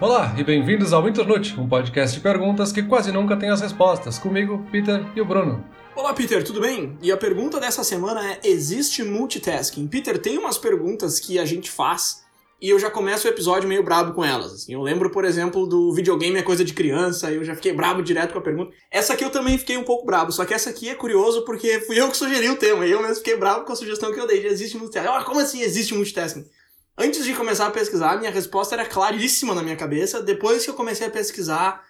Olá e bem-vindos ao Internute, um podcast de perguntas que quase nunca tem as respostas. Comigo, Peter e o Bruno. Olá, Peter, tudo bem? E a pergunta dessa semana é: existe multitasking? Peter, tem umas perguntas que a gente faz e eu já começo o episódio meio brabo com elas. Assim. Eu lembro, por exemplo, do videogame é coisa de criança, eu já fiquei brabo direto com a pergunta. Essa aqui eu também fiquei um pouco brabo, só que essa aqui é curioso porque fui eu que sugeri o tema e eu mesmo fiquei bravo com a sugestão que eu dei de existe multitasking. Ah, como assim existe multitasking? Antes de começar a pesquisar, minha resposta era claríssima na minha cabeça. Depois que eu comecei a pesquisar,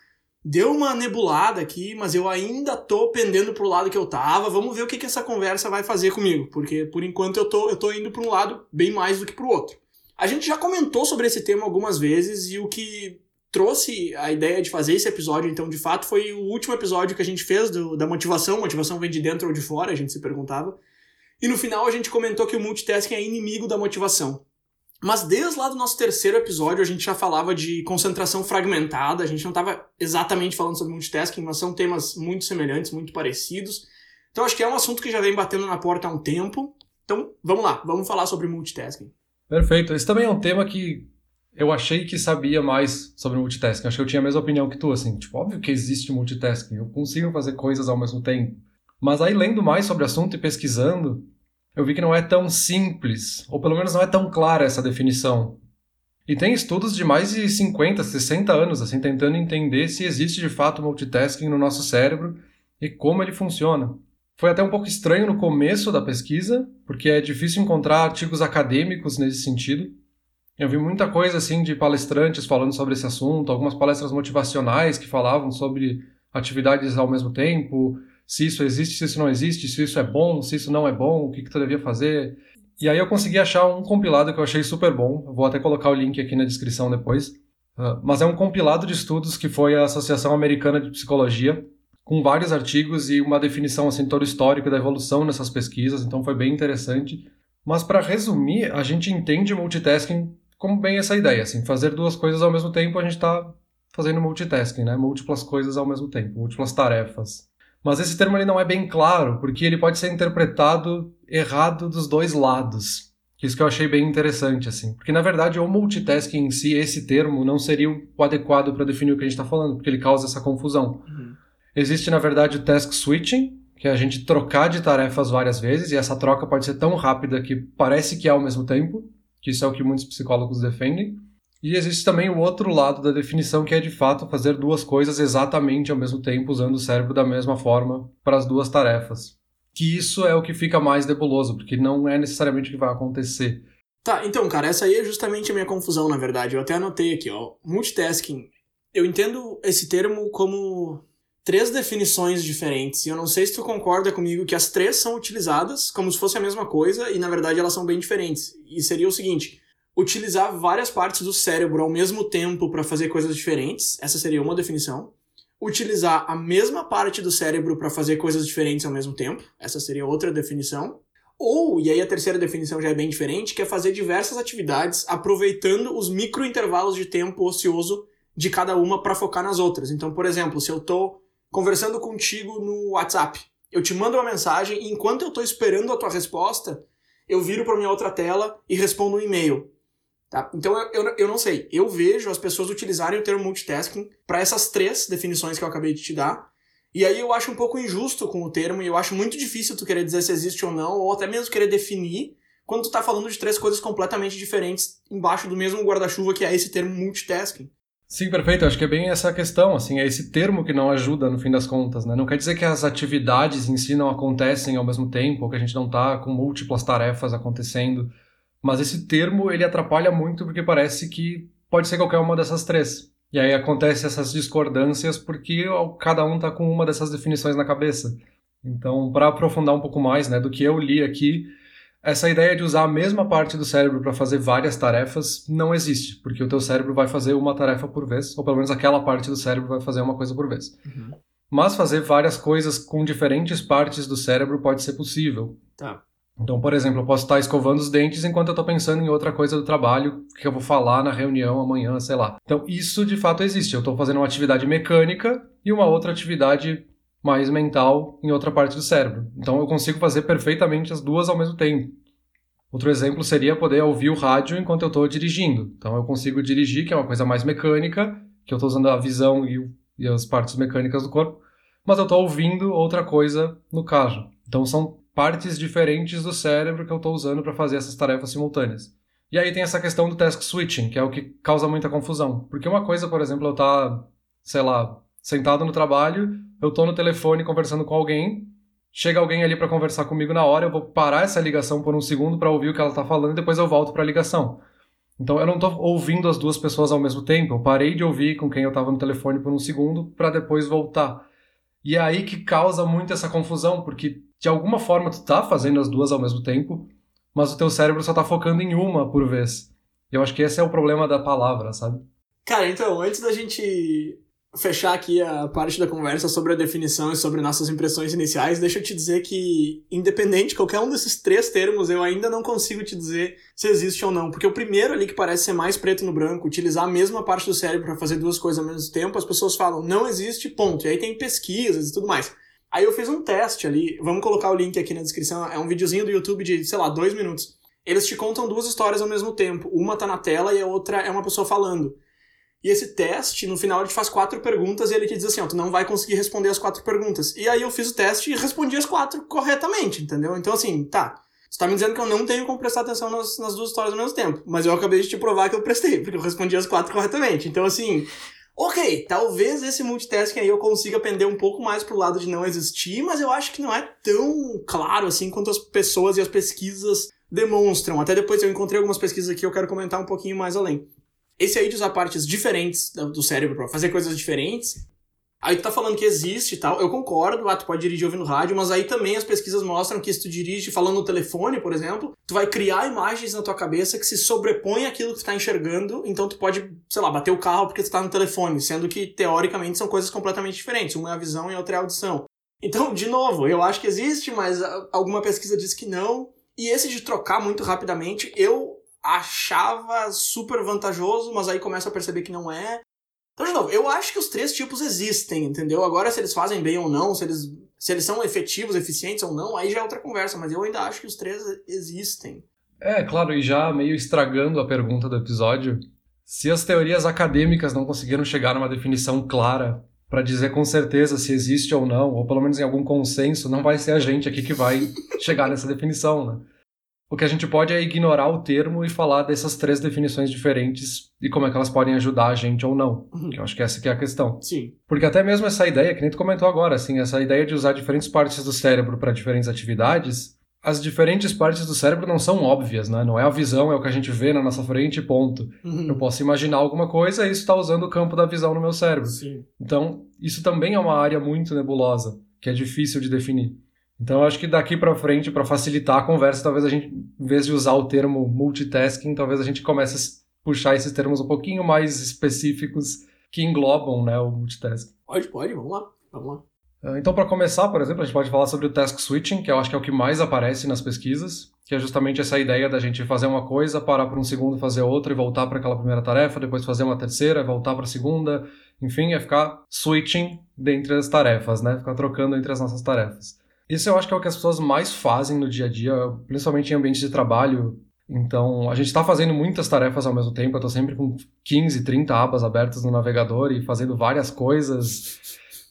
deu uma nebulada aqui, mas eu ainda tô pendendo pro lado que eu tava. Vamos ver o que, que essa conversa vai fazer comigo, porque por enquanto eu tô, eu tô indo para um lado bem mais do que pro outro. A gente já comentou sobre esse tema algumas vezes e o que trouxe a ideia de fazer esse episódio, então, de fato, foi o último episódio que a gente fez do, da motivação. Motivação vem de dentro ou de fora, a gente se perguntava. E no final a gente comentou que o multitasking é inimigo da motivação. Mas desde lá do nosso terceiro episódio a gente já falava de concentração fragmentada, a gente não estava exatamente falando sobre multitasking, mas são temas muito semelhantes, muito parecidos. Então acho que é um assunto que já vem batendo na porta há um tempo. Então vamos lá, vamos falar sobre multitasking. Perfeito. Esse também é um tema que eu achei que sabia mais sobre multitasking. Acho que eu tinha a mesma opinião que tu, assim. Tipo, óbvio que existe multitasking. Eu consigo fazer coisas ao mesmo tempo. Mas aí, lendo mais sobre o assunto e pesquisando, eu vi que não é tão simples, ou pelo menos não é tão clara essa definição. E tem estudos de mais de 50, 60 anos, assim, tentando entender se existe de fato multitasking no nosso cérebro e como ele funciona. Foi até um pouco estranho no começo da pesquisa, porque é difícil encontrar artigos acadêmicos nesse sentido. Eu vi muita coisa assim de palestrantes falando sobre esse assunto, algumas palestras motivacionais que falavam sobre atividades ao mesmo tempo, se isso existe, se isso não existe, se isso é bom, se isso não é bom, o que, que tu devia fazer. E aí eu consegui achar um compilado que eu achei super bom. Vou até colocar o link aqui na descrição depois. Uh, mas é um compilado de estudos que foi a Associação Americana de Psicologia, com vários artigos e uma definição assim todo histórico da evolução nessas pesquisas, então foi bem interessante. Mas para resumir, a gente entende multitasking como bem essa ideia, assim, fazer duas coisas ao mesmo tempo, a gente está fazendo multitasking, né? Múltiplas coisas ao mesmo tempo, múltiplas tarefas. Mas esse termo ele não é bem claro, porque ele pode ser interpretado errado dos dois lados. Isso que eu achei bem interessante, assim. Porque, na verdade, o multitasking em si, esse termo, não seria o adequado para definir o que a gente está falando, porque ele causa essa confusão. Uhum. Existe, na verdade, o task switching, que é a gente trocar de tarefas várias vezes, e essa troca pode ser tão rápida que parece que é ao mesmo tempo, que isso é o que muitos psicólogos defendem. E existe também o outro lado da definição, que é de fato fazer duas coisas exatamente ao mesmo tempo, usando o cérebro da mesma forma para as duas tarefas. Que isso é o que fica mais nebuloso, porque não é necessariamente o que vai acontecer. Tá, então, cara, essa aí é justamente a minha confusão, na verdade. Eu até anotei aqui, ó. Multitasking. Eu entendo esse termo como três definições diferentes. E eu não sei se tu concorda comigo que as três são utilizadas como se fosse a mesma coisa e na verdade elas são bem diferentes. E seria o seguinte: utilizar várias partes do cérebro ao mesmo tempo para fazer coisas diferentes, essa seria uma definição. Utilizar a mesma parte do cérebro para fazer coisas diferentes ao mesmo tempo, essa seria outra definição. Ou, e aí a terceira definição já é bem diferente, que é fazer diversas atividades aproveitando os micro intervalos de tempo ocioso de cada uma para focar nas outras. Então, por exemplo, se eu estou conversando contigo no WhatsApp, eu te mando uma mensagem e enquanto eu estou esperando a tua resposta, eu viro para minha outra tela e respondo um e-mail. Tá? Então eu, eu, eu, não sei. Eu vejo as pessoas utilizarem o termo multitasking para essas três definições que eu acabei de te dar. E aí eu acho um pouco injusto com o termo e eu acho muito difícil tu querer dizer se existe ou não, ou até mesmo querer definir quando tu tá falando de três coisas completamente diferentes embaixo do mesmo guarda-chuva que é esse termo multitasking. Sim, perfeito. Acho que é bem essa questão, assim, é esse termo que não ajuda no fim das contas, né? Não quer dizer que as atividades em si não acontecem ao mesmo tempo, ou que a gente não tá com múltiplas tarefas acontecendo. Mas esse termo ele atrapalha muito porque parece que pode ser qualquer uma dessas três. E aí acontece essas discordâncias porque cada um está com uma dessas definições na cabeça. Então, para aprofundar um pouco mais, né, do que eu li aqui, essa ideia de usar a mesma parte do cérebro para fazer várias tarefas não existe, porque o teu cérebro vai fazer uma tarefa por vez, ou pelo menos aquela parte do cérebro vai fazer uma coisa por vez. Uhum. Mas fazer várias coisas com diferentes partes do cérebro pode ser possível. Tá. Então, por exemplo, eu posso estar escovando os dentes enquanto eu estou pensando em outra coisa do trabalho que eu vou falar na reunião amanhã, sei lá. Então, isso de fato existe. Eu estou fazendo uma atividade mecânica e uma outra atividade mais mental em outra parte do cérebro. Então, eu consigo fazer perfeitamente as duas ao mesmo tempo. Outro exemplo seria poder ouvir o rádio enquanto eu estou dirigindo. Então eu consigo dirigir, que é uma coisa mais mecânica, que eu estou usando a visão e, e, as partes mecânicas do corpo, mas eu estou ouvindo outra coisa no carro. Então são partes diferentes do cérebro que eu estou usando para fazer essas tarefas simultâneas. E aí tem essa questão do task switching, que é o que causa muita confusão. Porque uma coisa, por exemplo, eu estar, sei lá, sentado no trabalho, eu estou no telefone conversando com alguém, chega alguém ali para conversar comigo na hora, eu vou parar essa ligação por um segundo para ouvir o que ela está falando e depois eu volto para a ligação. Então eu não estou ouvindo as duas pessoas ao mesmo tempo, eu parei de ouvir com quem eu estava no telefone por um segundo para depois voltar. E é aí que causa muito essa confusão, porque de alguma forma tu está fazendo as duas ao mesmo tempo, mas o teu cérebro só está focando em uma por vez. Eu acho que esse é o problema da palavra, sabe? Cara, então, antes da gente fechar aqui a parte da conversa sobre a definição e sobre nossas impressões iniciais, deixa eu te dizer que, independente de qualquer um desses três termos, eu ainda não consigo te dizer se existe ou não. Porque o primeiro ali, que parece ser mais preto no branco, utilizar a mesma parte do cérebro para fazer duas coisas ao mesmo tempo, as pessoas falam, não existe, ponto. E aí tem pesquisas e tudo mais. Aí eu fiz um teste ali, vamos colocar o link aqui na descrição, é um videozinho do YouTube de, sei lá, dois minutos. Eles te contam duas histórias ao mesmo tempo. Uma tá na tela e a outra é uma pessoa falando. E esse teste, no final, ele te faz quatro perguntas e ele te diz assim, ó, tu não vai conseguir responder as quatro perguntas. E aí eu fiz o teste e respondi as quatro corretamente, entendeu? Então, assim, tá. Você tá me dizendo que eu não tenho como prestar atenção nas, nas duas histórias ao mesmo tempo. Mas eu acabei de te provar que eu prestei, porque eu respondi as quatro corretamente. Então, assim, ok, talvez esse multitasking aí eu consiga pender um pouco mais pro lado de não existir, mas eu acho que não é tão claro assim quanto as pessoas e as pesquisas demonstram. Até depois eu encontrei algumas pesquisas aqui, eu quero comentar um pouquinho mais além. Esse aí de usar partes diferentes do cérebro para fazer coisas diferentes. Aí tu tá falando que existe e tal, eu concordo, ah, tu pode dirigir ouvindo rádio, mas aí também as pesquisas mostram que se tu dirige falando no telefone, por exemplo, tu vai criar imagens na tua cabeça que se sobrepõem àquilo que tu tá enxergando, então tu pode, sei lá, bater o carro porque tu tá no telefone, sendo que teoricamente são coisas completamente diferentes, uma é a visão e a outra é a audição. Então, de novo, eu acho que existe, mas alguma pesquisa diz que não. E esse de trocar muito rapidamente, eu achava super vantajoso, mas aí começa a perceber que não é. Então, de novo, eu acho que os três tipos existem, entendeu? Agora, se eles fazem bem ou não, se eles, se eles são efetivos, eficientes ou não, aí já é outra conversa, mas eu ainda acho que os três existem. É, claro, e já meio estragando a pergunta do episódio, se as teorias acadêmicas não conseguiram chegar numa definição clara para dizer com certeza se existe ou não, ou pelo menos em algum consenso, não vai ser a gente aqui que vai chegar nessa definição, né? O que a gente pode é ignorar o termo e falar dessas três definições diferentes e como é que elas podem ajudar a gente ou não. Uhum. Que eu acho que essa que é a questão. Sim. Porque até mesmo essa ideia, que nem tu comentou agora, assim, essa ideia de usar diferentes partes do cérebro para diferentes atividades, as diferentes partes do cérebro não são óbvias, né? Não é a visão, é o que a gente vê na nossa frente, ponto. Uhum. Eu posso imaginar alguma coisa e isso está usando o campo da visão no meu cérebro. Sim. Então, isso também é uma área muito nebulosa, que é difícil de definir. Então, eu acho que daqui para frente, para facilitar a conversa, talvez a gente, em vez de usar o termo multitasking, talvez a gente comece a puxar esses termos um pouquinho mais específicos que englobam né, o multitasking. Pode, pode, vamos lá, vamos lá. Ah, então, para começar, por exemplo, a gente pode falar sobre o task switching, que eu acho que é o que mais aparece nas pesquisas, que é justamente essa ideia da gente fazer uma coisa, parar por um segundo, fazer outra e voltar para aquela primeira tarefa, depois fazer uma terceira, voltar para a segunda, enfim, é ficar switching dentre as tarefas, né? Ficar trocando entre as nossas tarefas. Isso eu acho que é o que as pessoas mais fazem no dia a dia, principalmente em ambientes de trabalho. Então, a gente está fazendo muitas tarefas ao mesmo tempo. Eu estou sempre com 15, 30 abas abertas no navegador e fazendo várias coisas.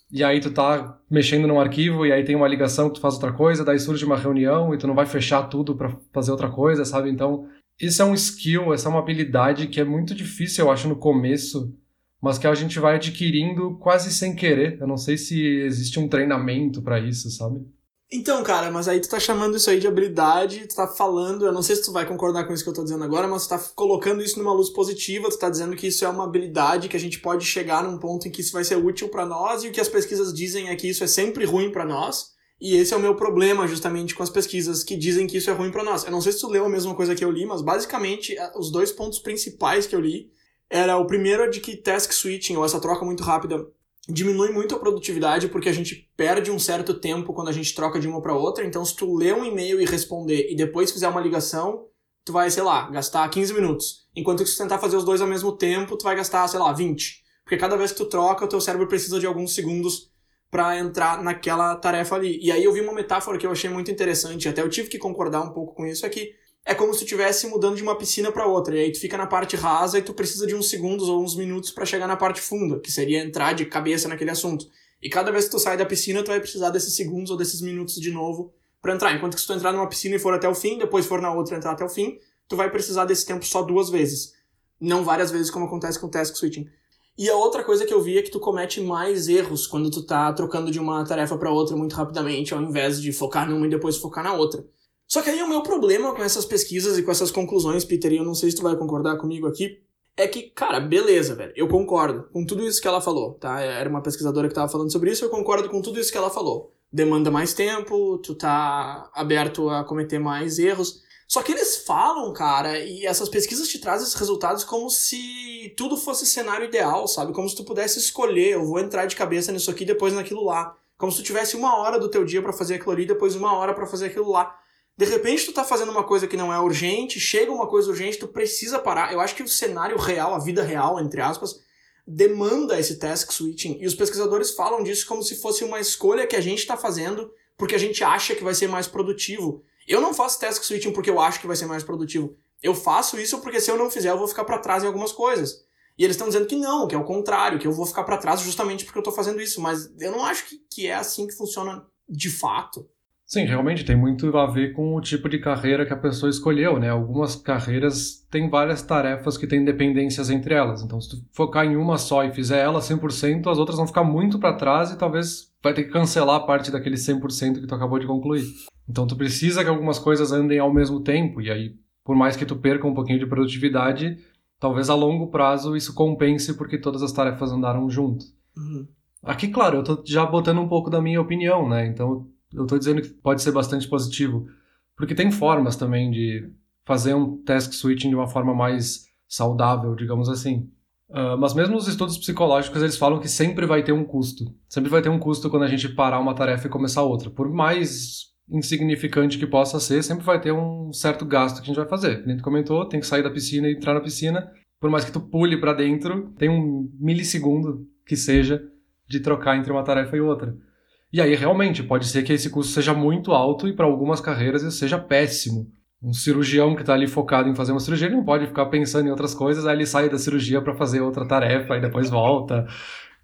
E aí tu tá mexendo num arquivo e aí tem uma ligação que tu faz outra coisa, daí surge uma reunião e tu não vai fechar tudo para fazer outra coisa, sabe? Então, isso é um skill, essa é uma habilidade que é muito difícil, eu acho, no começo, mas que a gente vai adquirindo quase sem querer. Eu não sei se existe um treinamento para isso, sabe? Então, cara, mas aí tu tá chamando isso aí de habilidade, tu tá falando, eu não sei se tu vai concordar com isso que eu tô dizendo agora, mas tu tá colocando isso numa luz positiva, tu tá dizendo que isso é uma habilidade, que a gente pode chegar num ponto em que isso vai ser útil para nós, e o que as pesquisas dizem é que isso é sempre ruim para nós, e esse é o meu problema justamente com as pesquisas que dizem que isso é ruim para nós. Eu não sei se tu leu a mesma coisa que eu li, mas basicamente os dois pontos principais que eu li era o primeiro é de que task switching, ou essa troca muito rápida, diminui muito a produtividade porque a gente perde um certo tempo quando a gente troca de uma para outra. Então, se tu ler um e-mail e responder e depois fizer uma ligação, tu vai, sei lá, gastar 15 minutos. Enquanto que se tentar fazer os dois ao mesmo tempo, tu vai gastar, sei lá, 20. Porque cada vez que tu troca, o teu cérebro precisa de alguns segundos para entrar naquela tarefa ali. E aí eu vi uma metáfora que eu achei muito interessante, até eu tive que concordar um pouco com isso, é que é como se tu estivesse mudando de uma piscina para outra. E aí tu fica na parte rasa e tu precisa de uns segundos ou uns minutos para chegar na parte funda, que seria entrar de cabeça naquele assunto. E cada vez que tu sai da piscina, tu vai precisar desses segundos ou desses minutos de novo para entrar. Enquanto que se tu entrar numa piscina e for até o fim, depois for na outra e entrar até o fim, tu vai precisar desse tempo só duas vezes. Não várias vezes como acontece com o task switching. E a outra coisa que eu vi é que tu comete mais erros quando tu tá trocando de uma tarefa para outra muito rapidamente, ao invés de focar numa e depois focar na outra. Só que aí o meu problema com essas pesquisas e com essas conclusões, Peter, e eu não sei se tu vai concordar comigo aqui, é que, cara, beleza, velho, eu concordo com tudo isso que ela falou, tá? Era uma pesquisadora que tava falando sobre isso, eu concordo com tudo isso que ela falou. Demanda mais tempo, tu tá aberto a cometer mais erros. Só que eles falam, cara, e essas pesquisas te trazem esses resultados como se tudo fosse cenário ideal, sabe? Como se tu pudesse escolher, eu vou entrar de cabeça nisso aqui, depois naquilo lá. Como se tu tivesse uma hora do teu dia para fazer aquilo ali, depois uma hora para fazer aquilo lá. De repente tu tá fazendo uma coisa que não é urgente, chega uma coisa urgente, tu precisa parar. Eu acho que o cenário real, a vida real, entre aspas, demanda esse task switching. E os pesquisadores falam disso como se fosse uma escolha que a gente está fazendo porque a gente acha que vai ser mais produtivo. Eu não faço task switching porque eu acho que vai ser mais produtivo. Eu faço isso porque se eu não fizer, eu vou ficar para trás em algumas coisas. E eles estão dizendo que não, que é o contrário, que eu vou ficar para trás justamente porque eu tô fazendo isso. Mas eu não acho que, que é assim que funciona de fato. Sim, realmente tem muito a ver com o tipo de carreira que a pessoa escolheu, né? Algumas carreiras têm várias tarefas que têm dependências entre elas. Então, se tu focar em uma só e fizer ela 100%, as outras vão ficar muito para trás e talvez vai ter que cancelar parte daquele 100% que tu acabou de concluir. Então, tu precisa que algumas coisas andem ao mesmo tempo e aí, por mais que tu perca um pouquinho de produtividade, talvez a longo prazo isso compense porque todas as tarefas andaram junto. Uhum. Aqui, claro, eu tô já botando um pouco da minha opinião, né? Então, eu estou dizendo que pode ser bastante positivo, porque tem formas também de fazer um task switching de uma forma mais saudável, digamos assim. Uh, mas mesmo os estudos psicológicos, eles falam que sempre vai ter um custo. Sempre vai ter um custo quando a gente parar uma tarefa e começar outra. Por mais insignificante que possa ser, sempre vai ter um certo gasto que a gente vai fazer. Como comentou, tem que sair da piscina e entrar na piscina. Por mais que tu pule para dentro, tem um milissegundo que seja de trocar entre uma tarefa e outra. E aí, realmente, pode ser que esse custo seja muito alto e para algumas carreiras isso seja péssimo. Um cirurgião que está ali focado em fazer uma cirurgia, ele não pode ficar pensando em outras coisas, aí ele sai da cirurgia para fazer outra tarefa e depois volta.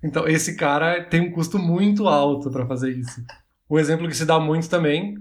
Então, esse cara tem um custo muito alto para fazer isso. O exemplo que se dá muito também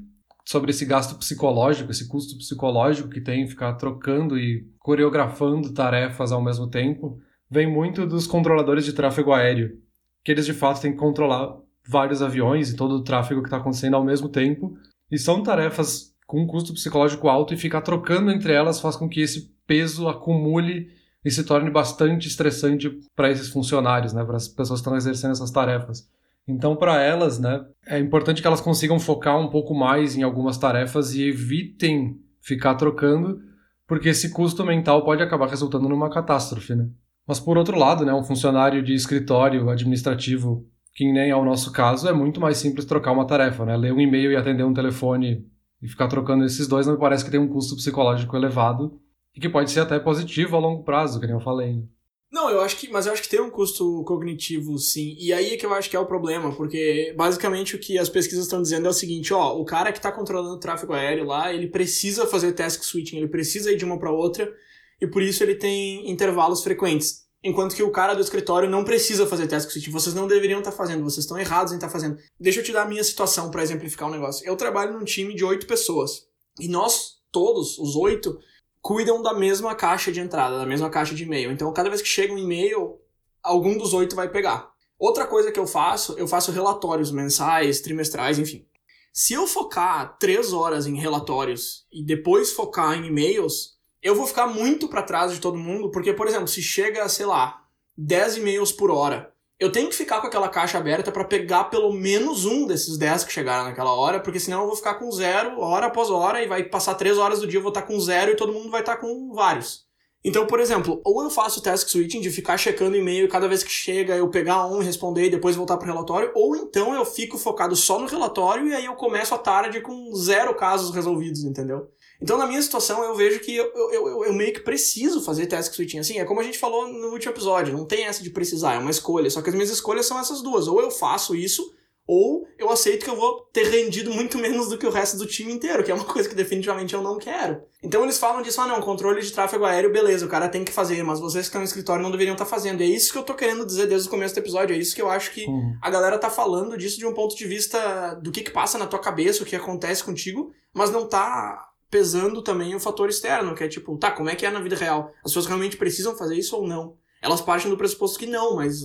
sobre esse gasto psicológico, esse custo psicológico que tem ficar trocando e coreografando tarefas ao mesmo tempo, vem muito dos controladores de tráfego aéreo, que eles de fato têm que controlar vários aviões e todo o tráfego que está acontecendo ao mesmo tempo. E são tarefas com um custo psicológico alto e ficar trocando entre elas faz com que esse peso acumule e se torne bastante estressante para esses funcionários, né, para as pessoas que estão exercendo essas tarefas. Então, para elas, né, é importante que elas consigam focar um pouco mais em algumas tarefas e evitem ficar trocando, porque esse custo mental pode acabar resultando numa catástrofe, né? Mas por outro lado, né, um funcionário de escritório administrativo que nem é o nosso caso, é muito mais simples trocar uma tarefa, né? Ler um e-mail e atender um telefone e ficar trocando esses dois não me parece que tem um custo psicológico elevado e que pode ser até positivo a longo prazo, que nem eu falei. Né? Não, eu acho que, mas eu acho que tem um custo cognitivo, sim. E aí é que eu acho que é o problema, porque basicamente o que as pesquisas estão dizendo é o seguinte, ó, o cara que está controlando o tráfego aéreo lá, ele precisa fazer task switching, ele precisa ir de uma para outra, e por isso ele tem intervalos frequentes enquanto que o cara do escritório não precisa fazer task switch. Vocês não deveriam estar tá fazendo, vocês estão errados em estar tá fazendo. Deixa eu te dar a minha situação para exemplificar o um negócio. Eu trabalho num time de oito pessoas e nós todos, os oito, cuidam da mesma caixa de entrada, da mesma caixa de e-mail. Então, cada vez que chega um e-mail, algum dos oito vai pegar. Outra coisa que eu faço, eu faço relatórios mensais, trimestrais, enfim. Se eu focar três horas em relatórios e depois focar em e-mails, eu vou ficar muito para trás de todo mundo, porque, por exemplo, se chega, sei lá, 10 e-mails por hora, eu tenho que ficar com aquela caixa aberta para pegar pelo menos um desses 10 que chegaram naquela hora, porque senão eu vou ficar com zero hora após hora e vai passar 3 horas do dia eu vou estar com zero e todo mundo vai estar com vários. Então, por exemplo, ou eu faço task switching de ficar checando e-mail e cada vez que chega eu pegar um e responder e depois voltar pro relatório, ou então eu fico focado só no relatório e aí eu começo a tarde com zero casos resolvidos, entendeu? Então, na minha situação, eu vejo que eu, eu, eu, eu, meio que preciso fazer task switching. Assim, é como a gente falou no último episódio, não tem essa de precisar, é uma escolha. Só que as minhas escolhas são essas duas. Ou eu faço isso, Ou eu aceito que eu vou ter rendido muito menos do que o resto do time inteiro, que é uma coisa que definitivamente eu não quero. Então eles falam disso, ah não, controle de tráfego aéreo, beleza, o cara tem que fazer, mas vocês que estão no escritório não deveriam estar fazendo. E é isso que eu tô querendo dizer desde o começo do episódio, é isso que eu acho que uhum. a galera tá falando disso de um ponto de vista do que que passa na tua cabeça, o que acontece contigo, mas não tá pesando também o fator externo, que é tipo, tá, como é que é na vida real? As pessoas realmente precisam fazer isso ou não? Elas partem do pressuposto que não, mas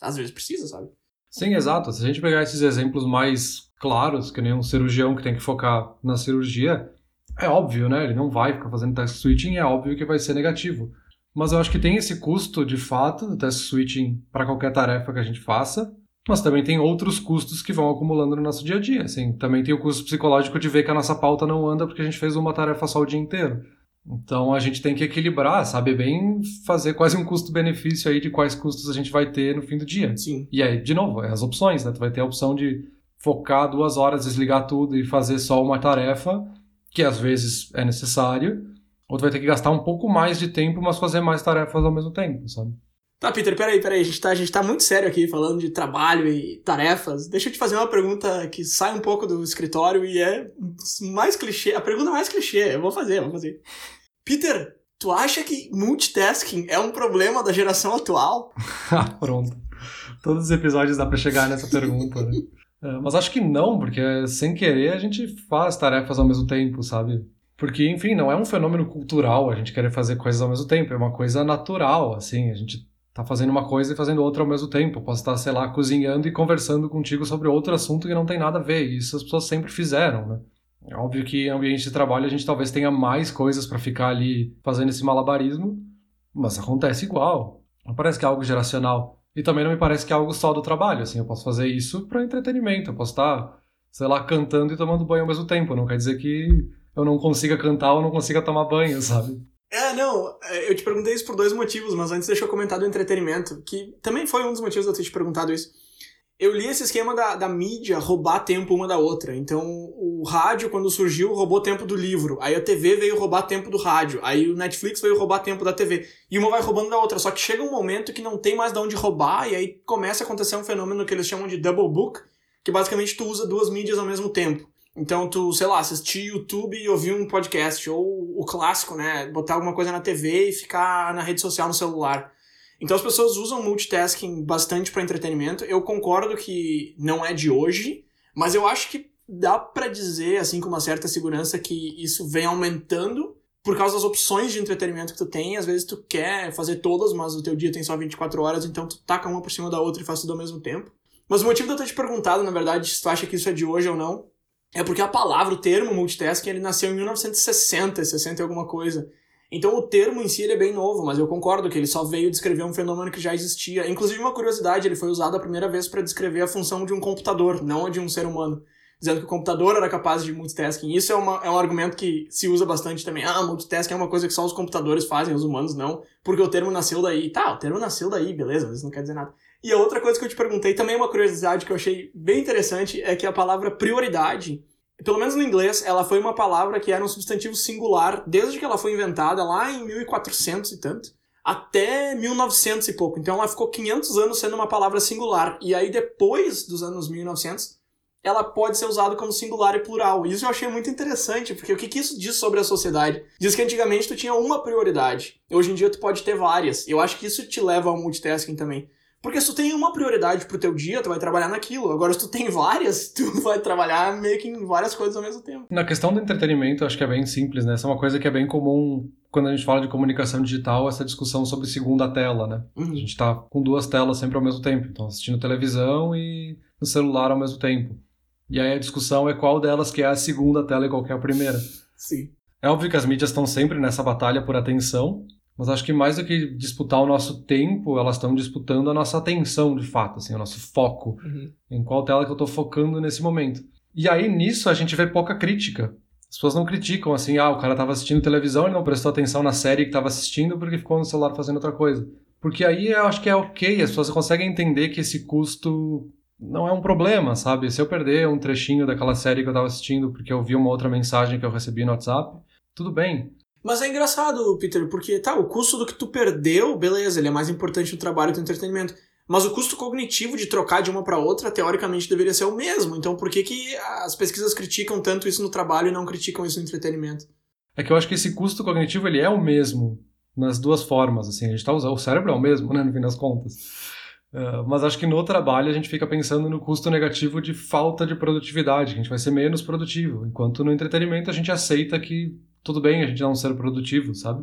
às vezes precisa, sabe? Sim, exato. Se a gente pegar esses exemplos mais claros, que nem um cirurgião que tem que focar na cirurgia, é óbvio, né? Ele não vai ficar fazendo test switching, é óbvio que vai ser negativo. Mas eu acho que tem esse custo, de fato, do test switching para qualquer tarefa que a gente faça, mas também tem outros custos que vão acumulando no nosso dia a dia. Assim, também tem o custo psicológico de ver que a nossa pauta não anda porque a gente fez uma tarefa só o dia inteiro. Então a gente tem que equilibrar, sabe bem fazer quase um custo-benefício aí de quais custos a gente vai ter no fim do dia. Sim. E aí, de novo, é as opções, né? Tu vai ter a opção de focar duas horas, desligar tudo e fazer só uma tarefa, que às vezes é necessário, ou tu vai ter que gastar um pouco mais de tempo, mas fazer mais tarefas ao mesmo tempo, sabe? Tá, Peter, peraí, peraí. A gente, tá, a gente tá muito sério aqui falando de trabalho e tarefas. Deixa eu te fazer uma pergunta que sai um pouco do escritório e é mais clichê. A pergunta mais clichê. Eu vou fazer, eu vou fazer. Peter, tu acha que multitasking é um problema da geração atual? Ah, pronto. Todos os episódios dá para chegar nessa pergunta, né? É, mas acho que não, porque sem querer a gente faz tarefas ao mesmo tempo, sabe? Porque, enfim, não é um fenômeno cultural a gente querer fazer coisas ao mesmo tempo, é uma coisa natural, assim, a gente tá fazendo uma coisa e fazendo outra ao mesmo tempo. posso estar, sei lá, cozinhando e conversando contigo sobre outro assunto que não tem nada a ver, isso as pessoas sempre fizeram, né? É óbvio que em ambiente de trabalho a gente talvez tenha mais coisas para ficar ali fazendo esse malabarismo, mas acontece igual. Não parece que é algo geracional. E também não me parece que é algo só do trabalho, assim, eu posso fazer isso para entretenimento, eu posso estar, sei lá, cantando e tomando banho ao mesmo tempo, não quer dizer que eu não consiga cantar ou não consiga tomar banho, sabe? É, não, é, eu te perguntei isso por dois motivos, mas antes deixa eu comentar do entretenimento, que também foi um dos motivos de eu ter te perguntado isso eu li esse esquema da, da mídia roubar tempo uma da outra. Então, o rádio, quando surgiu, roubou tempo do livro. Aí a TV veio roubar tempo do rádio. Aí o Netflix veio roubar tempo da TV. E uma vai roubando da outra. Só que chega um momento que não tem mais de onde roubar, e aí começa a acontecer um fenômeno que eles chamam de double book, que basicamente tu usa duas mídias ao mesmo tempo. Então, tu, sei lá, assistir YouTube e ouvir um podcast, ou o clássico, né? Botar alguma coisa na TV e ficar na rede social no celular. Então as pessoas usam multitasking bastante para entretenimento. Eu concordo que não é de hoje, mas eu acho que dá para dizer assim com uma certa segurança que isso vem aumentando por causa das opções de entretenimento que tu tem. Às vezes tu quer fazer todas, mas o teu dia tem só 24 horas, então tu taca uma por cima da outra e faz tudo ao mesmo tempo. Mas o motivo de eu ter te perguntado, na verdade, se tu acha que isso é de hoje ou não, é porque a palavra, o termo multitasking, ele nasceu em 1960, 60 e alguma coisa. Então o termo em si é bem novo, mas eu concordo que ele só veio descrever um fenômeno que já existia. Inclusive, uma curiosidade, ele foi usado a primeira vez para descrever a função de um computador, não a de um ser humano. Dizendo que o computador era capaz de multitasking. Isso é, uma, é um argumento que se usa bastante também. Ah, multitasking é uma coisa que só os computadores fazem, os humanos não, porque o termo nasceu daí. Tá, o termo nasceu daí, beleza, mas isso não quer dizer nada. E a outra coisa que eu te perguntei, também uma curiosidade que eu achei bem interessante, é que a palavra prioridade pelo menos no inglês, ela foi uma palavra que era um substantivo singular desde que ela foi inventada lá em 1400 e tanto, até 1900 e pouco. Então ela ficou 500 anos sendo uma palavra singular. E aí depois dos anos 1900, ela pode ser usada como singular e plural. Isso eu achei muito interessante, porque o que, que isso diz sobre a sociedade? Diz que antigamente tu tinha uma prioridade. Hoje em dia tu pode ter várias. Eu acho que isso te leva ao multitasking também. Porque se tu tem uma prioridade pro teu dia, tu vai trabalhar naquilo. Agora, se tu tem várias, tu vai trabalhar meio que em várias coisas ao mesmo tempo. Na questão do entretenimento, acho que é bem simples, né? Essa é uma coisa que é bem comum quando a gente fala de comunicação digital, essa discussão sobre segunda tela, né? Uhum. A gente tá com duas telas sempre ao mesmo tempo. Então, assistindo televisão e no celular ao mesmo tempo. E aí a discussão é qual delas que é a segunda tela e qual que é a primeira. Sim. É óbvio que as mídias estão sempre nessa batalha por atenção, mas acho que mais do que disputar o nosso tempo, elas estão disputando a nossa atenção, de fato, assim, o nosso foco. Uhum. Em qual tela que eu estou focando nesse momento. E aí, nisso, a gente vê pouca crítica. As pessoas não criticam assim, ah, o cara estava assistindo televisão, ele não prestou atenção na série que estava assistindo porque ficou no celular fazendo outra coisa. Porque aí eu acho que é ok, as pessoas conseguem entender que esse custo não é um problema, sabe? Se eu perder um trechinho daquela série que eu estava assistindo porque eu vi uma outra mensagem que eu recebi no WhatsApp, tudo bem. Mas é engraçado, Peter, porque tá, o custo do que tu perdeu, beleza, ele é mais importante no trabalho do entretenimento. Mas o custo cognitivo de trocar de uma para outra, teoricamente, deveria ser o mesmo. Então, por que, que as pesquisas criticam tanto isso no trabalho e não criticam isso no entretenimento? É que eu acho que esse custo cognitivo ele é o mesmo nas duas formas. Assim, a gente tá usando o cérebro é o mesmo, né, no fim das contas. Uh, mas acho que no trabalho a gente fica pensando no custo negativo de falta de produtividade, que a gente vai ser menos produtivo. Enquanto no entretenimento a gente aceita que tudo bem a gente não ser produtivo, sabe?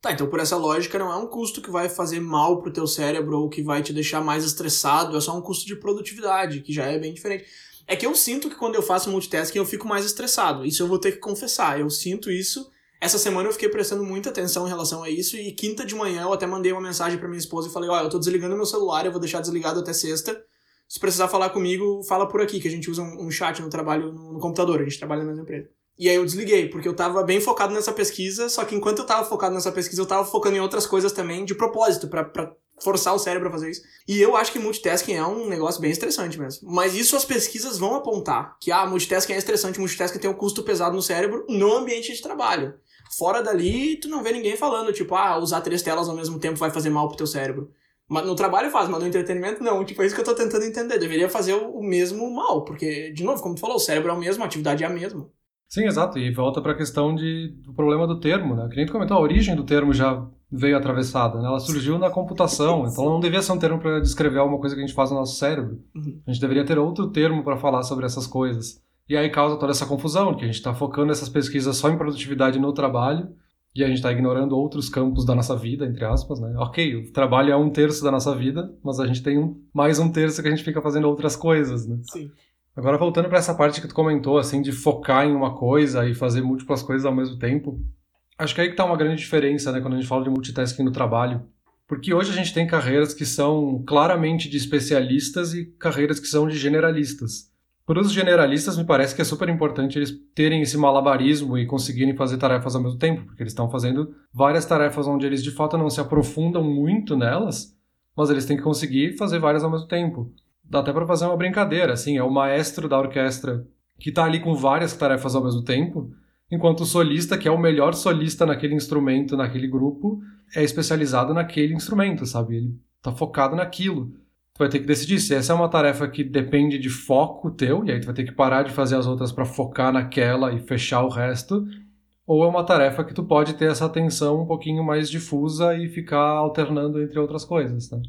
Tá, então por essa lógica não é um custo que vai fazer mal pro teu cérebro ou que vai te deixar mais estressado, é só um custo de produtividade, que já é bem diferente. É que eu sinto que quando eu faço multitasking eu fico mais estressado. Isso eu vou ter que confessar. Eu sinto isso. Essa semana eu fiquei prestando muita atenção em relação a isso e quinta de manhã eu até mandei uma mensagem para minha esposa e falei: "Ó, oh, eu tô desligando meu celular, eu vou deixar desligado até sexta. Se precisar falar comigo, fala por aqui, que a gente usa um, chat no trabalho no, no computador, a gente trabalha na mesma empresa". E aí eu desliguei, porque eu tava bem focado nessa pesquisa, só que enquanto eu tava focado nessa pesquisa, eu tava focando em outras coisas também, de propósito, para forçar o cérebro a fazer isso. E eu acho que multitasking é um negócio bem estressante mesmo. Mas isso as pesquisas vão apontar, que ah, multitasking é estressante, multitasking tem um custo pesado no cérebro no ambiente de trabalho. Fora dali, tu não vê ninguém falando, tipo, ah, usar três telas ao mesmo tempo vai fazer mal pro teu cérebro. Mas no trabalho faz, mas no entretenimento não. Tipo, é isso que eu tô tentando entender. Deveria fazer o mesmo mal, porque, de novo, como tu falou, o cérebro é o mesmo, a atividade é a mesma. Sim, exato. E volta para a questão de, do problema do termo, né? Que nem tu comentou, a origem do termo já veio atravessada, né? Ela surgiu na computação, então não devia ser um termo para descrever alguma coisa que a gente faz no nosso cérebro. Uhum. A gente deveria ter outro termo para falar sobre essas coisas. E aí causa toda essa confusão, que a gente está focando essas pesquisas só em produtividade no trabalho e a gente está ignorando outros campos da nossa vida, entre aspas, né? Ok, o trabalho é um terço da nossa vida, mas a gente tem um, mais um terço que a gente fica fazendo outras coisas, né? Sim. Agora voltando para essa parte que tu comentou, assim, de focar em uma coisa e fazer múltiplas coisas ao mesmo tempo, acho que aí que tá uma grande diferença, né, quando a gente fala de multitasking no trabalho. Porque hoje a gente tem carreiras que são claramente de especialistas e carreiras que são de generalistas. Para os generalistas, me parece que é super importante eles terem esse malabarismo e conseguirem fazer tarefas ao mesmo tempo, porque eles estão fazendo várias tarefas onde eles de fato não se aprofundam muito nelas, mas eles têm que conseguir fazer várias ao mesmo tempo dá até para fazer uma brincadeira, assim, é o maestro da orquestra que tá ali com várias tarefas ao mesmo tempo, enquanto o solista, que é o melhor solista naquele instrumento, naquele grupo, é especializado naquele instrumento, sabe? Ele tá focado naquilo. Tu vai ter que decidir se essa é uma tarefa que depende de foco teu, e aí tu vai ter que parar de fazer as outras para focar naquela e fechar o resto, ou é uma tarefa que tu pode ter essa atenção um pouquinho mais difusa e ficar alternando entre outras coisas, né?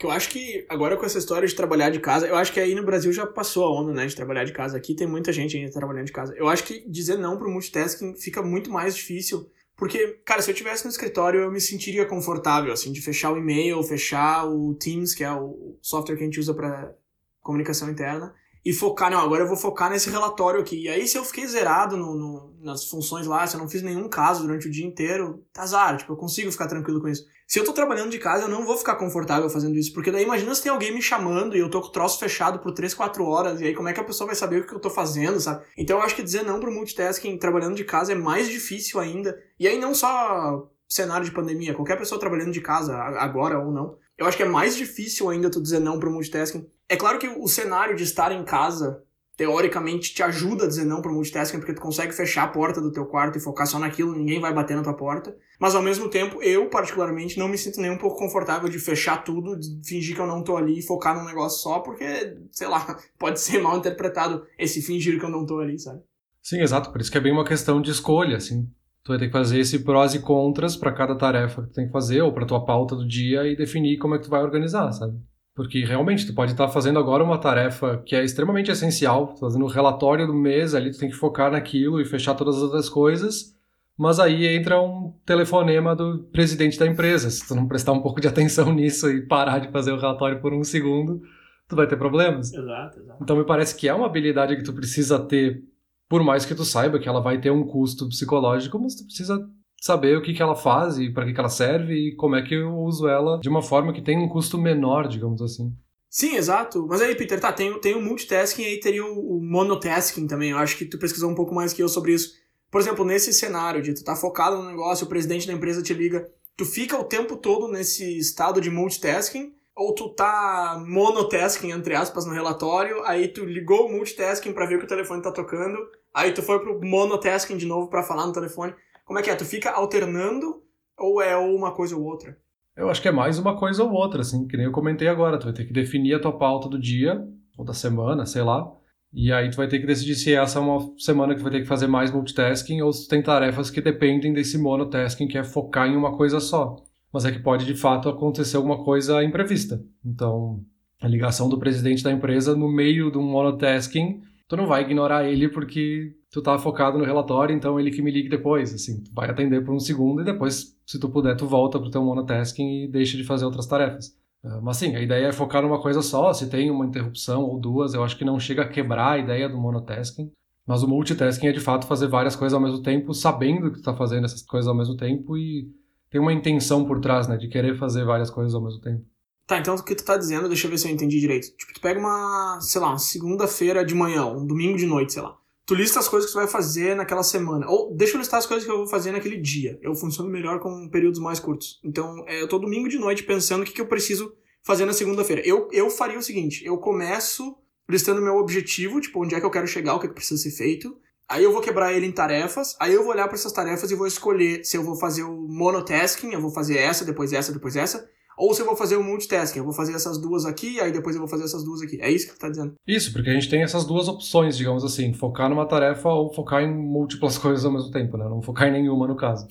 Que eu acho que agora com essa história de trabalhar de casa, eu acho que aí no Brasil já passou a onda, né, de trabalhar de casa. Aqui tem muita gente ainda trabalhando de casa. Eu acho que dizer não pro multitasking fica muito mais difícil. Porque, cara, se eu tivesse no escritório, eu me sentiria confortável, assim, de fechar o e-mail, fechar o Teams, que é o software que a gente usa para comunicação interna, e focar, não, agora eu vou focar nesse relatório aqui. E aí, se eu fiquei zerado no, no, nas funções lá, se eu não fiz nenhum caso durante o dia inteiro, tá azar, tipo, eu consigo ficar tranquilo com isso. Se eu tô trabalhando de casa, eu não vou ficar confortável fazendo isso, porque daí imagina se tem alguém me chamando e eu tô com o troço fechado por 3, 4 horas, e aí como é que a pessoa vai saber o que eu tô fazendo, sabe? Então eu acho que dizer não pro multitasking trabalhando de casa é mais difícil ainda. E aí não só cenário de pandemia, qualquer pessoa trabalhando de casa, agora ou não, eu acho que é mais difícil ainda tu dizer não pro multitasking. É claro que o cenário de estar em casa, teoricamente, te ajuda a dizer não pro multitasking, porque tu consegue fechar a porta do teu quarto e focar só naquilo, ninguém vai bater na tua porta. Mas ao mesmo tempo, eu, particularmente, não me sinto nem um pouco confortável de fechar tudo, de fingir que eu não tô ali e focar num negócio só, porque, sei lá, pode ser mal interpretado esse fingir que eu não tô ali, sabe? Sim, exato. Por isso que é bem uma questão de escolha, assim. Tu vai ter que fazer esse prós e contras para cada tarefa que tu tem que fazer, ou para tua pauta do dia, e definir como é que tu vai organizar, sabe? Porque realmente tu pode estar fazendo agora uma tarefa que é extremamente essencial, fazendo o relatório do mês, ali tu tem que focar naquilo e fechar todas as outras coisas, mas aí entra um telefonema do presidente da empresa. Se tu não prestar um pouco de atenção nisso e parar de fazer o relatório por um segundo, tu vai ter problemas. Exato, exato. Então me parece que é uma habilidade que tu precisa ter por mais que tu saiba que ela vai ter um custo psicológico, mas tu precisa saber o que, que ela faz e para que, que ela serve e como é que eu uso ela de uma forma que tem um custo menor, digamos assim. Sim, exato. Mas aí, Peter, tá, tem, tem o multitasking e aí teria o, o monotasking também. Eu acho que tu pesquisou um pouco mais que eu sobre isso. Por exemplo, nesse cenário de tu tá focado no negócio, o presidente da empresa te liga, tu fica o tempo todo nesse estado de multitasking ou tu tá monotasking, entre aspas, no relatório, aí tu ligou o multitasking para ver que o telefone tá tocando, Aí tu foi pro monotasking de novo para falar no telefone. Como é que é? Tu fica alternando ou é uma coisa ou outra? Eu acho que é mais uma coisa ou outra, assim, que nem eu comentei agora. Tu vai ter que definir a tua pauta do dia, ou da semana, sei lá. E aí tu vai ter que decidir se essa é uma semana que vai ter que fazer mais multitasking ou se tem tarefas que dependem desse monotasking, que é focar em uma coisa só. Mas é que pode, de fato, acontecer alguma coisa imprevista. Então, a ligação do presidente da empresa no meio de um monotasking, tu não vai ignorar ele porque tu tá focado no relatório, então ele que me ligue depois, assim, tu vai atender por um segundo e depois, se tu puder, tu volta pro teu monotasking e deixa de fazer outras tarefas. Ah, mas sim, a ideia é focar numa coisa só, se tem uma interrupção ou duas, eu acho que não chega a quebrar a ideia do monotasking, mas o multitasking é de fato fazer várias coisas ao mesmo tempo, sabendo que tu tá fazendo essas coisas ao mesmo tempo e tem uma intenção por trás, né, de querer fazer várias coisas ao mesmo tempo. Tá, então o que tu tá dizendo, deixa eu ver se eu entendi direito. Tipo, tu pega uma, sei lá, uma segunda-feira de manhã, um domingo de noite, sei lá. Tu lista as coisas que tu vai fazer naquela semana. Ou deixa eu listar as coisas que eu vou fazer naquele dia. Eu funciono melhor com períodos mais curtos. Então, é, eu tô domingo de noite pensando o que, que eu preciso fazer na segunda-feira. Eu, eu faria o seguinte: eu começo listando meu objetivo, tipo, onde é que eu quero chegar, o que, é que precisa ser feito. Aí eu vou quebrar ele em tarefas, aí eu vou olhar para essas tarefas e vou escolher se eu vou fazer o monotasking, eu vou fazer essa, depois essa, depois essa, ou se eu vou fazer o multitasking, eu vou fazer essas duas aqui, aí depois eu vou fazer essas duas aqui. É isso que tu tá dizendo? Isso, porque a gente tem essas duas opções, digamos assim, focar numa tarefa ou focar em múltiplas coisas ao mesmo tempo, né? Não focar em nenhuma no caso.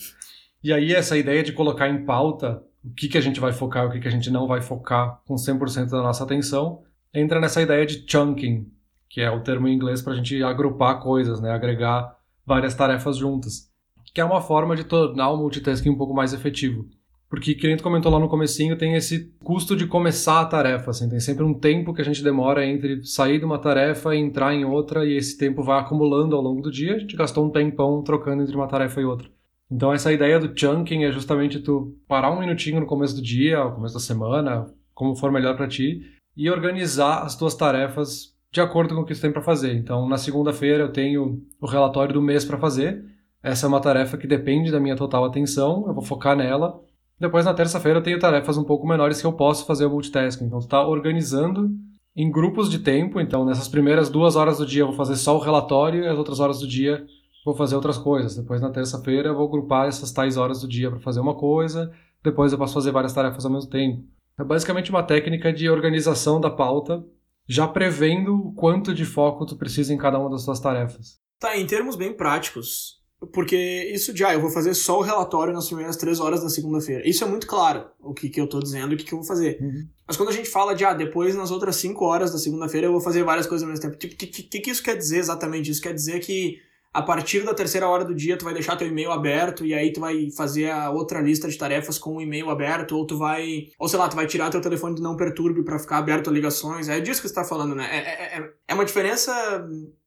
E aí essa ideia de colocar em pauta o que, que a gente vai focar, o que, que a gente não vai focar com 100% da nossa atenção, entra nessa ideia de chunking, que é o termo em inglês para a gente agrupar coisas, né? agregar várias tarefas juntas, que é uma forma de tornar o multitasking um pouco mais efetivo. Porque, que a gente comentou lá no comecinho, tem esse custo de começar a tarefa, assim, tem sempre um tempo que a gente demora entre sair de uma tarefa e entrar em outra, e esse tempo vai acumulando ao longo do dia, a gente gastou um tempão trocando entre uma tarefa e outra. Então essa ideia do chunking é justamente tu parar um minutinho no começo do dia, no começo da semana, como for melhor para ti, e organizar as tuas tarefas de acordo com o que tu tem para fazer. Então na segunda-feira eu tenho o relatório do mês para fazer. Essa é uma tarefa que depende da minha total atenção, eu vou focar nela depois, na terça-feira, eu tenho tarefas um pouco menores que eu posso fazer o multitasking. Então, está organizando em grupos de tempo. Então, nessas primeiras duas horas do dia, eu vou fazer só o relatório e as outras horas do dia vou fazer outras coisas. Depois, na terça-feira, eu vou agrupar essas tais horas do dia para fazer uma coisa. Depois, eu posso fazer várias tarefas ao mesmo tempo. É basicamente uma técnica de organização da pauta, já prevendo o quanto de foco tu precisa em cada uma das suas tarefas. Tá, em termos bem práticos, porque isso de, ah, eu vou fazer só o relatório nas primeiras três horas da segunda-feira. Isso é muito claro, o que, que eu tô dizendo e o que, que eu vou fazer. Uhum. Mas quando a gente fala de, ah, depois nas outras cinco horas da segunda-feira eu vou fazer várias coisas ao mesmo tempo. Tipo, o que, que, que isso quer dizer exatamente? Isso quer dizer que a partir da terceira hora do dia tu vai deixar teu e-mail aberto e aí tu vai fazer a outra lista de tarefas com o e-mail aberto ou tu vai, ou sei lá, tu vai tirar teu telefone do não perturbe para ficar aberto a ligações. É disso que você tá falando, né? É, é, é, é uma diferença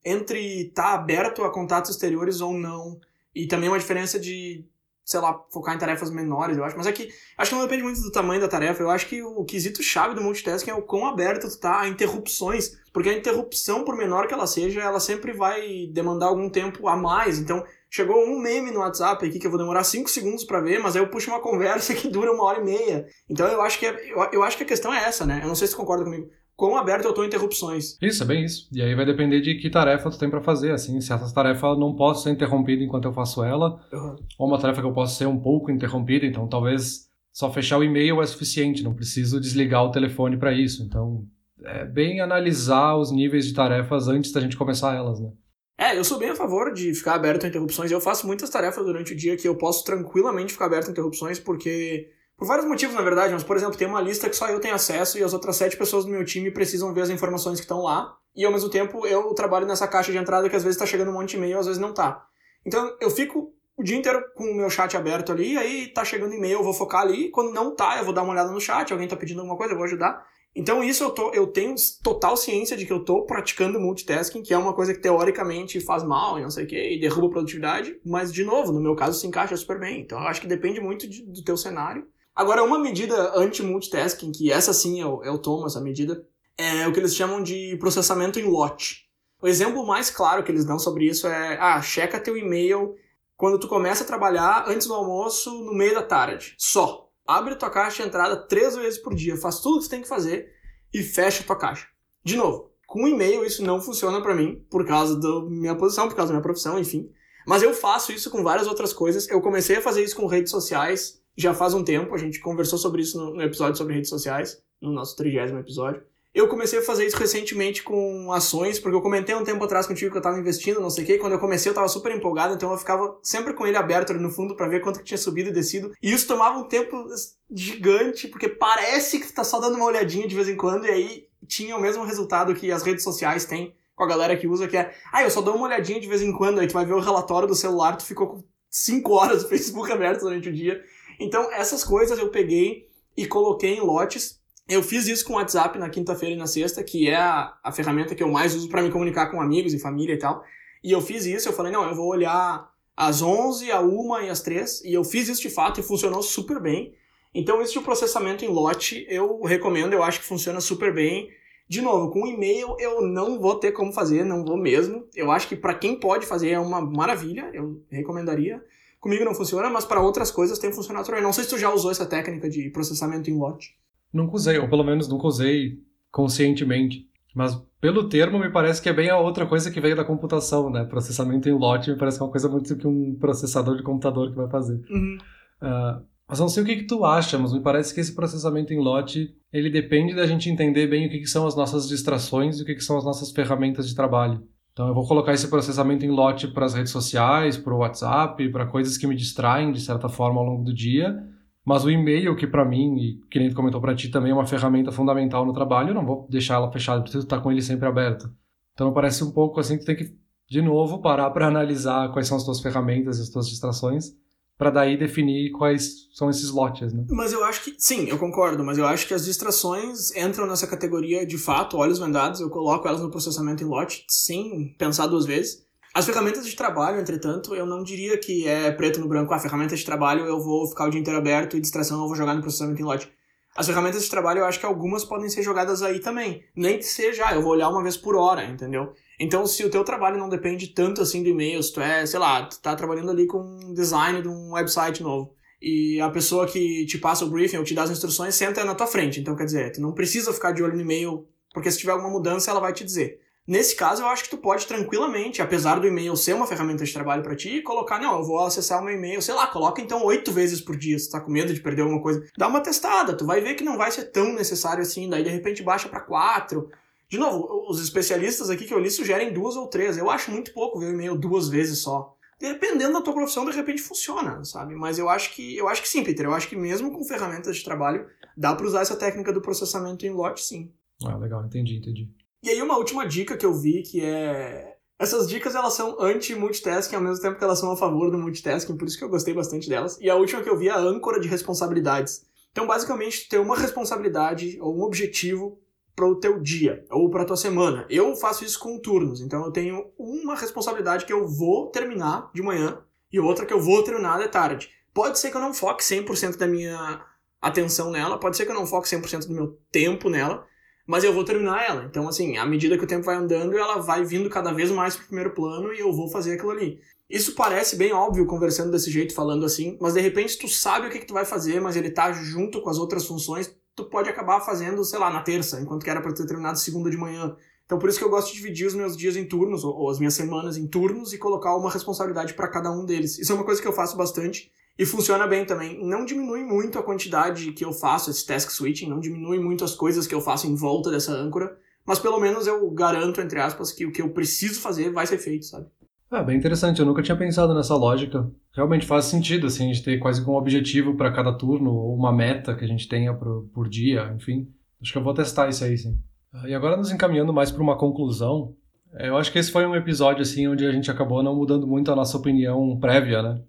entre estar tá aberto a contatos exteriores ou não e também uma diferença de, sei lá, focar em tarefas menores, eu acho. Mas é que acho que não depende muito do tamanho da tarefa. Eu acho que o quesito chave do multitasking é o quão aberto tu tá a interrupções. Porque a interrupção, por menor que ela seja, ela sempre vai demandar algum tempo a mais. Então, chegou um meme no WhatsApp aqui que eu vou demorar 5 segundos para ver, mas aí eu puxo uma conversa que dura uma hora e meia. Então eu acho que é, eu, eu acho que a questão é essa, né? Eu não sei se concorda comigo quão aberto eu tô a interrupções. Isso, é bem isso. E aí vai depender de que tarefa tu tem para fazer, assim, se essa tarefa não posso ser interrompida enquanto eu faço ela, uhum. ou uma tarefa que eu posso ser um pouco interrompida, então talvez só fechar o e-mail é suficiente, não preciso desligar o telefone para isso. Então, é bem analisar os níveis de tarefas antes da gente começar elas, né? É, eu sou bem a favor de ficar aberto a interrupções. Eu faço muitas tarefas durante o dia que eu posso tranquilamente ficar aberto a interrupções, porque por vários motivos, na verdade, mas, por exemplo, tem uma lista que só eu tenho acesso e as outras sete pessoas do meu time precisam ver as informações que estão lá. E ao mesmo tempo eu trabalho nessa caixa de entrada que às vezes está chegando um monte de e-mail, às vezes não tá. Então eu fico o dia inteiro com o meu chat aberto ali, aí tá chegando e-mail, eu vou focar ali. Quando não tá, eu vou dar uma olhada no chat, alguém tá pedindo alguma coisa, eu vou ajudar. Então isso eu, tô, eu tenho total ciência de que eu tô praticando multitasking, que é uma coisa que teoricamente faz mal e não sei o que, e derruba a produtividade, mas de novo, no meu caso se encaixa super bem. Então eu acho que depende muito de, do teu cenário. Agora, uma medida anti-multitasking, que essa sim é o, é o Thomas, a medida, é o que eles chamam de processamento em lote. O exemplo mais claro que eles dão sobre isso é, ah, checa teu e-mail quando tu começa a trabalhar antes do almoço, no meio da tarde. Só. Abre tua caixa de entrada três vezes por dia, faz tudo que tu tem que fazer e fecha tua caixa. De novo, com e-mail isso não funciona para mim, por causa da minha posição, por causa da minha profissão, enfim. Mas eu faço isso com várias outras coisas. Eu comecei a fazer isso com redes sociais já faz um tempo, a gente conversou sobre isso no episódio sobre redes sociais, no nosso trigésimo episódio. Eu comecei a fazer isso recentemente com ações, porque eu comentei um tempo atrás contigo que eu tava investindo, não sei o quê. Quando eu comecei, eu tava super empolgado, então eu ficava sempre com ele aberto ali no fundo para ver quanto que tinha subido e descido. E isso tomava um tempo gigante, porque parece que tu tá só dando uma olhadinha de vez em quando, e aí tinha o mesmo resultado que as redes sociais têm com a galera que usa, que é, ah, eu só dou uma olhadinha de vez em quando, aí tu vai ver o relatório do celular, tu ficou com 5 horas do Facebook aberto durante o dia. Então, essas coisas eu peguei e coloquei em lotes eu fiz isso com o WhatsApp na quinta-feira e na sexta, que é a, a ferramenta que eu mais uso para me comunicar com amigos e família e tal. E eu fiz isso, eu falei, não, eu vou olhar às 11, a 1 e às 3. E eu fiz isso de fato e funcionou super bem. Então, esse de processamento em lote eu recomendo, eu acho que funciona super bem. De novo, com e-mail eu não vou ter como fazer, não vou mesmo. Eu acho que para quem pode fazer é uma maravilha, eu recomendaria. Comigo não funciona, mas para outras coisas tem funcionado também. Não sei se tu já usou essa técnica de processamento em lote. Nunca usei, ou pelo menos nunca usei conscientemente. Mas pelo termo, me parece que é bem a outra coisa que veio da computação, né? Processamento em lote me parece que é uma coisa muito que um processador de computador que vai fazer. Uhum. Uh, mas não sei o que, que tu acha, mas me parece que esse processamento em lote, ele depende da gente entender bem o que, que são as nossas distrações e o que, que são as nossas ferramentas de trabalho. Então eu vou colocar esse processamento em lote para as redes sociais, para o WhatsApp, para coisas que me distraem de certa forma ao longo do dia, mas o e-mail, que para mim, e que nem comentou para ti, também é uma ferramenta fundamental no trabalho, eu não vou deixar ela fechada, preciso estar com ele sempre aberto. Então parece um pouco assim que tu tem que, de novo, parar para analisar quais são as tuas ferramentas e as tuas distrações, para daí definir quais são esses lotes, né? Mas eu acho que, sim, eu concordo, mas eu acho que as distrações entram nessa categoria de fato, olhos vendados, eu coloco elas no processamento em lote sem pensar duas vezes. As ferramentas de trabalho, entretanto, eu não diria que é preto no branco. Ah, ferramenta de trabalho eu vou ficar o dia inteiro aberto e distração eu vou jogar no processamento em lote. As ferramentas de trabalho eu acho que algumas podem ser jogadas aí também. Nem que seja, eu vou olhar uma vez por hora, entendeu? Então, se o teu trabalho não depende tanto assim do e-mail, se tu é, sei lá, tu tá trabalhando ali com design de um website novo, e a pessoa que te passa o briefing ou te dá as instruções senta na tua frente. Então, quer dizer, tu não precisa ficar de olho no e-mail, porque se tiver alguma mudança, ela vai te dizer. Nesse caso, eu acho que tu pode tranquilamente, apesar do e-mail ser uma ferramenta de trabalho para ti, colocar, não, eu vou acessar o meu e-mail, sei lá, coloca então oito vezes por dia, se tu tá com medo de perder alguma coisa. Dá uma testada, tu vai ver que não vai ser tão necessário assim, daí de repente baixa para quatro. De novo, os especialistas aqui que eu li sugerem duas ou três. Eu acho muito pouco ver o e-mail duas vezes só. Dependendo da tua profissão, de repente funciona, sabe? Mas eu acho que eu acho que sim, Peter. Eu acho que mesmo com ferramentas de trabalho, dá para usar essa técnica do processamento em lote, sim. Ah, legal, entendi, entendi. E aí uma última dica que eu vi que é essas dicas elas são anti-multitasking ao mesmo tempo que elas são a favor do multitasking, por isso que eu gostei bastante delas. E a última que eu vi é a âncora de responsabilidades. Então, basicamente, ter uma responsabilidade ou um objetivo para o teu dia ou para a tua semana. Eu faço isso com turnos, então eu tenho uma responsabilidade que eu vou terminar de manhã e outra que eu vou terminar de tarde. Pode ser que eu não foque 100% da minha atenção nela, pode ser que eu não foque 100% do meu tempo nela, mas eu vou terminar ela. Então, assim, à medida que o tempo vai andando, ela vai vindo cada vez mais pro primeiro plano e eu vou fazer aquilo ali. Isso parece bem óbvio conversando desse jeito, falando assim, mas de repente tu sabe o que, que tu vai fazer, mas ele tá junto com as outras funções, tu pode acabar fazendo, sei lá, na terça, enquanto que era para ter terminado segunda de manhã. Então por isso que eu gosto de dividir os meus dias em turnos, ou, ou as minhas semanas em turnos, e colocar uma responsabilidade para cada um deles. Isso é uma coisa que eu faço bastante. E funciona bem também. Não diminui muito a quantidade que eu faço, esse task switching, não diminui muito as coisas que eu faço em volta dessa âncora, mas pelo menos eu garanto, entre aspas, que o que eu preciso fazer vai ser feito, sabe? Ah, bem interessante. Eu nunca tinha pensado nessa lógica. Realmente faz sentido, assim, a gente ter quase um objetivo para cada turno, ou uma meta que a gente tenha por, por dia, enfim. Acho que eu vou testar isso aí, sim. Ah, e agora nos encaminhando mais para uma conclusão, é, eu acho que esse foi um episódio, assim, onde a gente acabou não mudando muito a nossa opinião prévia, né?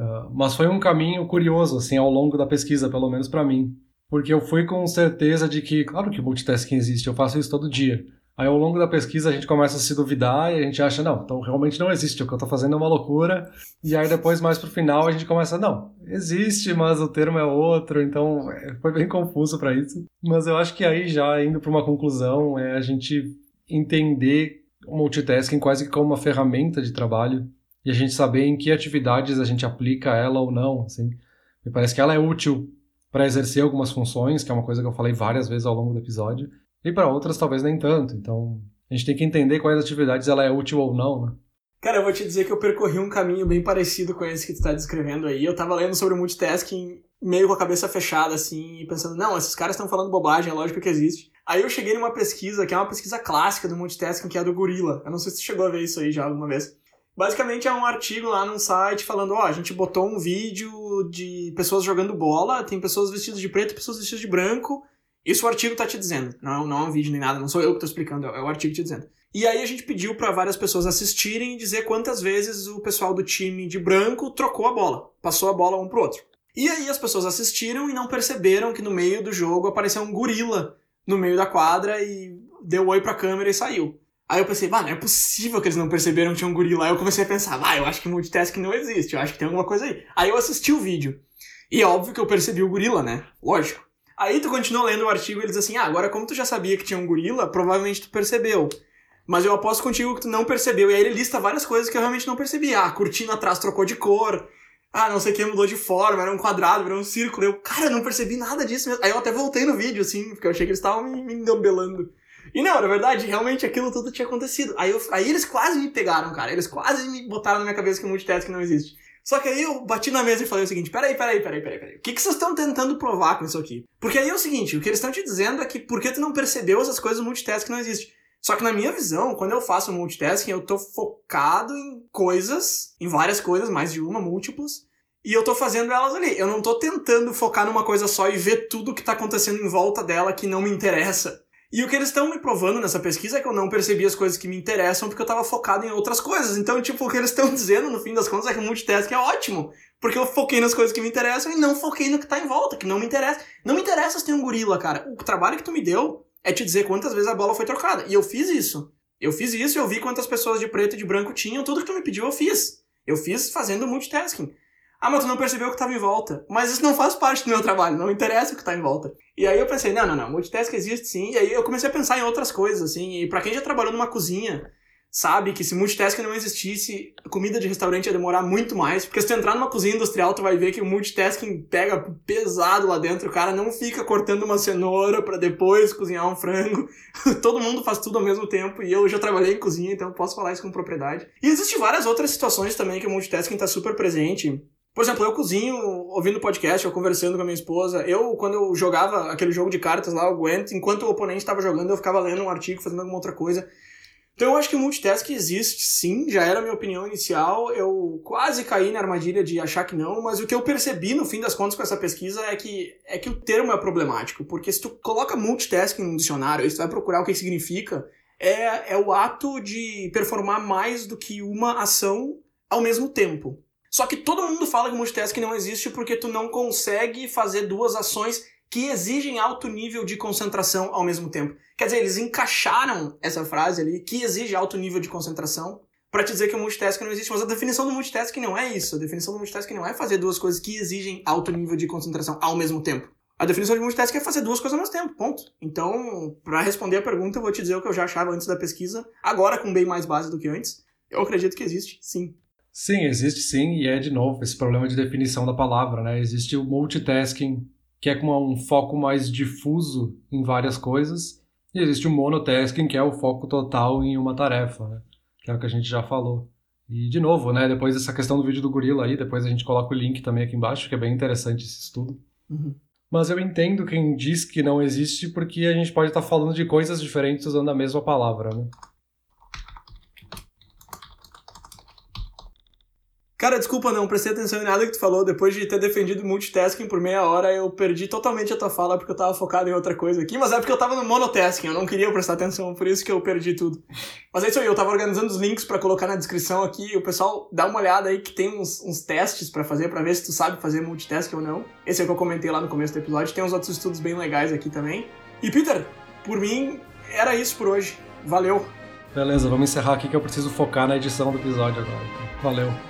Uh, mas foi um caminho curioso, assim, ao longo da pesquisa, pelo menos para mim. Porque eu fui com certeza de que, claro que multitasking existe, eu faço isso todo dia. Aí ao longo da pesquisa a gente começa a se duvidar e a gente acha, não, então realmente não existe, o que eu tô fazendo é uma loucura. E aí depois, mais pro final, a gente começa, não, existe, mas o termo é outro, então é, foi bem confuso para isso. Mas eu acho que aí já indo para uma conclusão é a gente entender o multitasking quase como uma ferramenta de trabalho e a gente saber em que atividades a gente aplica ela ou não, assim. Me parece que ela é útil para exercer algumas funções, que é uma coisa que eu falei várias vezes ao longo do episódio, e para outras talvez nem tanto. Então, a gente tem que entender quais atividades ela é útil ou não, né? Cara, eu vou te dizer que eu percorri um caminho bem parecido com esse que tu tá descrevendo aí. Eu tava lendo sobre multitasking meio com a cabeça fechada, assim, pensando, não, esses caras estão falando bobagem, é lógico que existe. Aí eu cheguei numa pesquisa, que é uma pesquisa clássica do multitasking, que é a do Gorila. Eu não sei se você chegou a ver isso aí já alguma vez. Basicamente é um artigo lá num site falando, ó, oh, a gente botou um vídeo de pessoas jogando bola, tem pessoas vestidas de preto pessoas vestidas de branco. Isso o artigo tá te dizendo. Não, não é um vídeo nem nada, não sou eu que tô explicando, é o artigo te dizendo. E aí a gente pediu para várias pessoas assistirem e dizer quantas vezes o pessoal do time de branco trocou a bola, passou a bola um pro outro. E aí as pessoas assistiram e não perceberam que no meio do jogo apareceu um gorila no meio da quadra e deu oi pra câmera e saiu. Aí eu pensei, mano, não é possível que eles não perceberam que tinha um gorila. Aí eu comecei a pensar, ah, eu acho que multitasking não existe, eu acho que tem alguma coisa aí. Aí eu assisti o vídeo. E é óbvio que eu percebi o gorila, né? Lógico. Aí tu continua lendo o artigo e ele diz assim, ah, agora como tu já sabia que tinha um gorila, provavelmente tu percebeu. Mas eu aposto contigo que tu não percebeu. E aí ele lista várias coisas que eu realmente não percebi. Ah, a cortina atrás trocou de cor. Ah, não sei o que mudou de forma, era um quadrado, era um círculo. Eu, cara, não percebi nada disso mesmo. Aí eu até voltei no vídeo, assim, porque eu achei que eles estavam me, me. E não, na verdade, realmente aquilo tudo tinha acontecido. Aí, eu, aí eles quase me pegaram, cara. Eles quase me botaram na minha cabeça que o multitasking não existe. Só que aí eu bati na mesa e falei o seguinte: peraí, peraí, peraí, peraí, peraí. O que, que vocês estão tentando provar com isso aqui? Porque aí é o seguinte: o que eles estão te dizendo é que por que tu não percebeu essas coisas do multitasking não existe. Só que na minha visão, quando eu faço multitasking, eu tô focado em coisas, em várias coisas, mais de uma, múltiplas, e eu tô fazendo elas ali. Eu não tô tentando focar numa coisa só e ver tudo que tá acontecendo em volta dela que não me interessa. E o que eles estão me provando nessa pesquisa é que eu não percebi as coisas que me interessam porque eu tava focado em outras coisas. Então, tipo, o que eles estão dizendo, no fim das contas, é que o multitasking é ótimo. Porque eu foquei nas coisas que me interessam e não foquei no que tá em volta, que não me interessa. Não me interessa se tem um gorila, cara. O trabalho que tu me deu é te dizer quantas vezes a bola foi trocada. E eu fiz isso. Eu fiz isso e eu vi quantas pessoas de preto e de branco tinham. Tudo que tu me pediu, eu fiz. Eu fiz fazendo multitasking. Ah, mas tu não percebeu o que estava em volta. Mas isso não faz parte do meu trabalho, não interessa o que está em volta. E aí eu pensei, não, não, não, multitasking existe sim. E aí eu comecei a pensar em outras coisas, assim. E para quem já trabalhou numa cozinha, sabe que se multitasking não existisse, comida de restaurante ia demorar muito mais. Porque se tu entrar numa cozinha industrial, tu vai ver que o multitasking pega pesado lá dentro. O cara não fica cortando uma cenoura para depois cozinhar um frango. Todo mundo faz tudo ao mesmo tempo. E eu já trabalhei em cozinha, então posso falar isso com propriedade. E existem várias outras situações também que o multitasking está super presente. Por exemplo, eu cozinho ouvindo podcast, ou conversando com a minha esposa. Eu, quando eu jogava aquele jogo de cartas lá, o Gwent, enquanto o oponente estava jogando, eu ficava lendo um artigo, fazendo alguma outra coisa. Então eu acho que o multitasking existe sim, já era a minha opinião inicial. Eu quase caí na armadilha de achar que não, mas o que eu percebi no fim das contas com essa pesquisa é que, é que o termo é problemático. Porque se tu coloca multitasking no dicionário e tu vai procurar o que significa, é, é o ato de performar mais do que uma ação ao mesmo tempo. Só que todo mundo fala que multitasking não existe porque tu não consegue fazer duas ações que exigem alto nível de concentração ao mesmo tempo. Quer dizer, eles encaixaram essa frase ali, que exige alto nível de concentração, para te dizer que o multitasking não existe. Mas a definição do multitasking não é isso. A definição do multitasking não é fazer duas coisas que exigem alto nível de concentração ao mesmo tempo. A definição de multitasking é fazer duas coisas ao mesmo tempo, ponto. Então, para responder a pergunta, eu vou te dizer o que eu já achava antes da pesquisa, agora com bem mais base do que antes. Eu acredito que existe, sim. Sim, existe sim, e é de novo esse problema de definição da palavra, né? Existe o multitasking, que é com um foco mais difuso em várias coisas, e existe o monotasking, que é o foco total em uma tarefa, né? Que é o que a gente já falou. E de novo, né? Depois dessa questão do vídeo do gorila aí, depois a gente coloca o link também aqui embaixo, que é bem interessante esse estudo. Uhum. Mas eu entendo quem diz que não existe, porque a gente pode estar falando de coisas diferentes usando a mesma palavra, né? Cara, desculpa, não prestei atenção em nada que tu falou. Depois de ter defendido multitasking por meia hora, eu perdi totalmente a tua fala porque eu tava focado em outra coisa aqui. Mas é porque eu tava no monotasking, eu não queria prestar atenção, por isso que eu perdi tudo. Mas é isso aí, eu tava organizando os links para colocar na descrição aqui. O pessoal dá uma olhada aí que tem uns, uns testes para fazer, para ver se tu sabe fazer multitasking ou não. Esse é o que eu comentei lá no começo do episódio. Tem uns outros estudos bem legais aqui também. E Peter, por mim, era isso por hoje. Valeu! Beleza, vamos encerrar aqui que eu preciso focar na edição do episódio agora. Valeu!